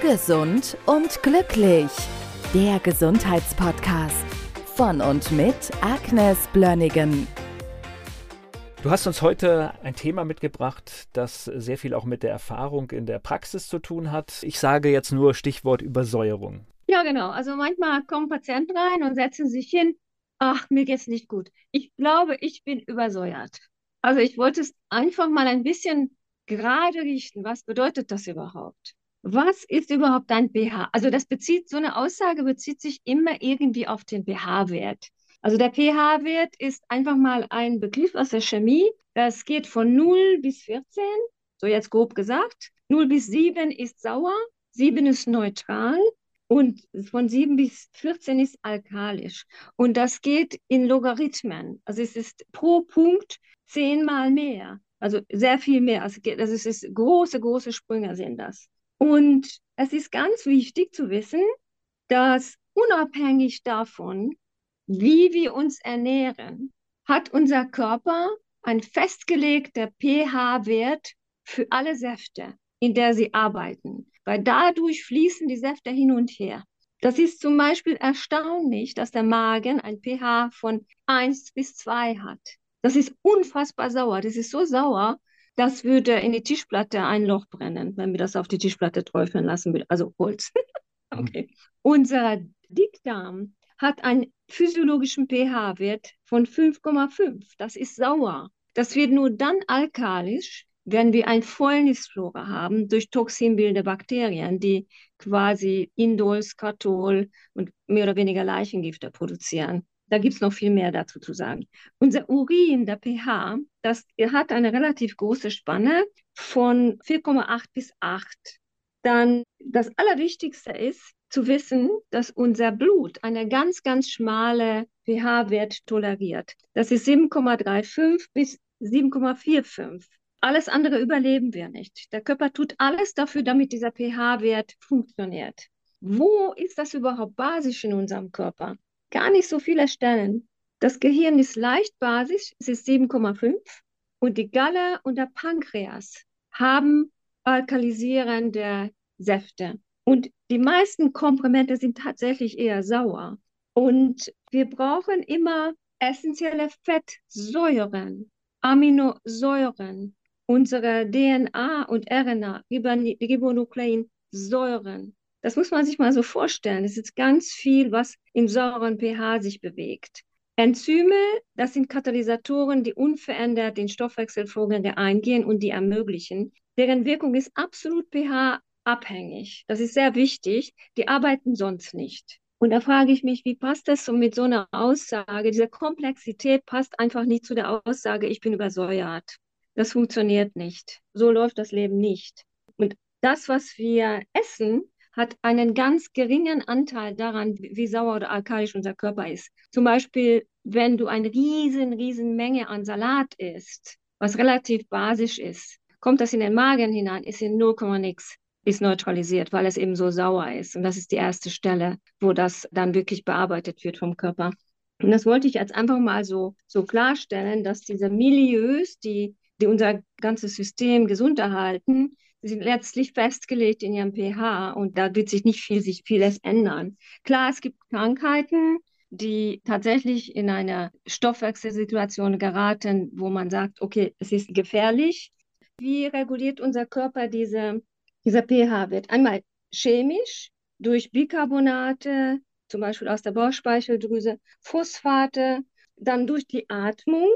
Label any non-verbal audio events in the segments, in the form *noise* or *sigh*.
Gesund und glücklich. Der Gesundheitspodcast von und mit Agnes Blönnigan. Du hast uns heute ein Thema mitgebracht, das sehr viel auch mit der Erfahrung in der Praxis zu tun hat. Ich sage jetzt nur Stichwort Übersäuerung. Ja, genau. Also manchmal kommen Patienten rein und setzen sich hin. Ach, mir geht's nicht gut. Ich glaube, ich bin übersäuert. Also ich wollte es einfach mal ein bisschen gerade richten. Was bedeutet das überhaupt? Was ist überhaupt dein pH? Also das bezieht, so eine Aussage bezieht sich immer irgendwie auf den pH-Wert. Also der pH-Wert ist einfach mal ein Begriff aus der Chemie. Das geht von 0 bis 14, so jetzt grob gesagt. 0 bis 7 ist sauer, 7 ist neutral und von 7 bis 14 ist alkalisch. Und das geht in Logarithmen. Also es ist pro Punkt zehnmal mehr. Also sehr viel mehr. Also das ist große, große Sprünge sind das. Und es ist ganz wichtig zu wissen, dass unabhängig davon, wie wir uns ernähren, hat unser Körper ein festgelegter pH-Wert für alle Säfte, in der sie arbeiten, weil dadurch fließen die Säfte hin und her. Das ist zum Beispiel erstaunlich, dass der Magen ein pH von 1 bis 2 hat. Das ist unfassbar sauer. Das ist so sauer, das würde in die Tischplatte ein Loch brennen, wenn wir das auf die Tischplatte träufeln lassen würden. Also Holz. *laughs* okay. Unser Dickdarm hat einen physiologischen pH-Wert von 5,5. Das ist sauer. Das wird nur dann alkalisch, wenn wir ein Fäulnisflora haben durch toxinbildende Bakterien, die quasi Indol, Skatol und mehr oder weniger Leichengifte produzieren. Da gibt es noch viel mehr dazu zu sagen. Unser Urin, der pH, das hat eine relativ große Spanne von 4,8 bis 8. Dann das Allerwichtigste ist zu wissen, dass unser Blut eine ganz, ganz schmale pH-Wert toleriert. Das ist 7,35 bis 7,45. Alles andere überleben wir nicht. Der Körper tut alles dafür, damit dieser pH-Wert funktioniert. Wo ist das überhaupt basisch in unserem Körper? Gar nicht so viele Stellen. Das Gehirn ist leicht basisch, es ist 7,5 und die Galle und der Pankreas haben alkalisierende Säfte. Und die meisten Komprimente sind tatsächlich eher sauer. Und wir brauchen immer essentielle Fettsäuren, Aminosäuren, unsere DNA und RNA, Ribonukleinsäuren. Das muss man sich mal so vorstellen. Es ist ganz viel, was im sauren pH sich bewegt. Enzyme, das sind Katalysatoren, die unverändert den Stoffwechselvorgänge eingehen und die ermöglichen. Deren Wirkung ist absolut pH-abhängig. Das ist sehr wichtig. Die arbeiten sonst nicht. Und da frage ich mich, wie passt das so mit so einer Aussage? Diese Komplexität passt einfach nicht zu der Aussage, ich bin übersäuert. Das funktioniert nicht. So läuft das Leben nicht. Und das, was wir essen, hat einen ganz geringen Anteil daran, wie sauer oder alkalisch unser Körper ist. Zum Beispiel, wenn du eine riesen, riesen Menge an Salat isst, was relativ basisch ist, kommt das in den Magen hinein, ist in 0, nix, ist neutralisiert, weil es eben so sauer ist. Und das ist die erste Stelle, wo das dann wirklich bearbeitet wird vom Körper. Und das wollte ich jetzt einfach mal so, so klarstellen, dass diese Milieus, die, die unser ganzes System gesund erhalten, letztlich festgelegt in ihrem pH und da wird sich nicht viel, sich vieles ändern. Klar, es gibt Krankheiten, die tatsächlich in eine Stoffwechselsituation geraten, wo man sagt, okay, es ist gefährlich. Wie reguliert unser Körper diese, dieser pH-Wert? Einmal chemisch durch Bicarbonate, zum Beispiel aus der Bauchspeicheldrüse, Phosphate, dann durch die Atmung,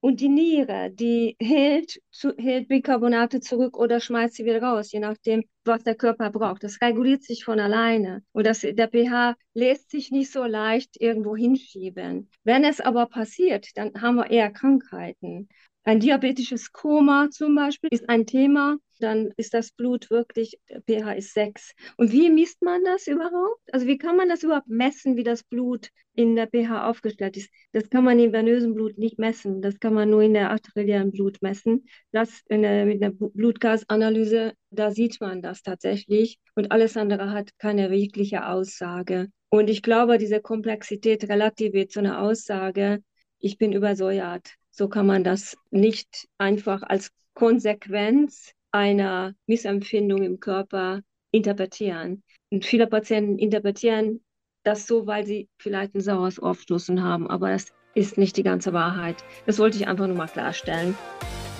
und die Niere, die hält, zu, hält Bicarbonate zurück oder schmeißt sie wieder raus, je nachdem, was der Körper braucht. Das reguliert sich von alleine. Und das, der pH lässt sich nicht so leicht irgendwo hinschieben. Wenn es aber passiert, dann haben wir eher Krankheiten. Ein diabetisches Koma zum Beispiel ist ein Thema. Dann ist das Blut wirklich, pH ist 6. Und wie misst man das überhaupt? Also wie kann man das überhaupt messen, wie das Blut in der pH aufgestellt ist? Das kann man im venösen Blut nicht messen. Das kann man nur in der arteriellen Blut messen. Das der, mit der Blutgasanalyse, da sieht man das tatsächlich. Und alles andere hat keine wirkliche Aussage. Und ich glaube, diese Komplexität relativiert zu einer Aussage, ich bin übersäuert. So kann man das nicht einfach als Konsequenz einer Missempfindung im Körper interpretieren. Und viele Patienten interpretieren das so, weil sie vielleicht einen Sauerstoffstoßen haben, aber das ist nicht die ganze Wahrheit. Das wollte ich einfach nur mal klarstellen.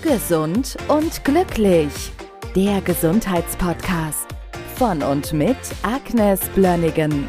Gesund und glücklich. Der Gesundheitspodcast von und mit Agnes Blönnigan.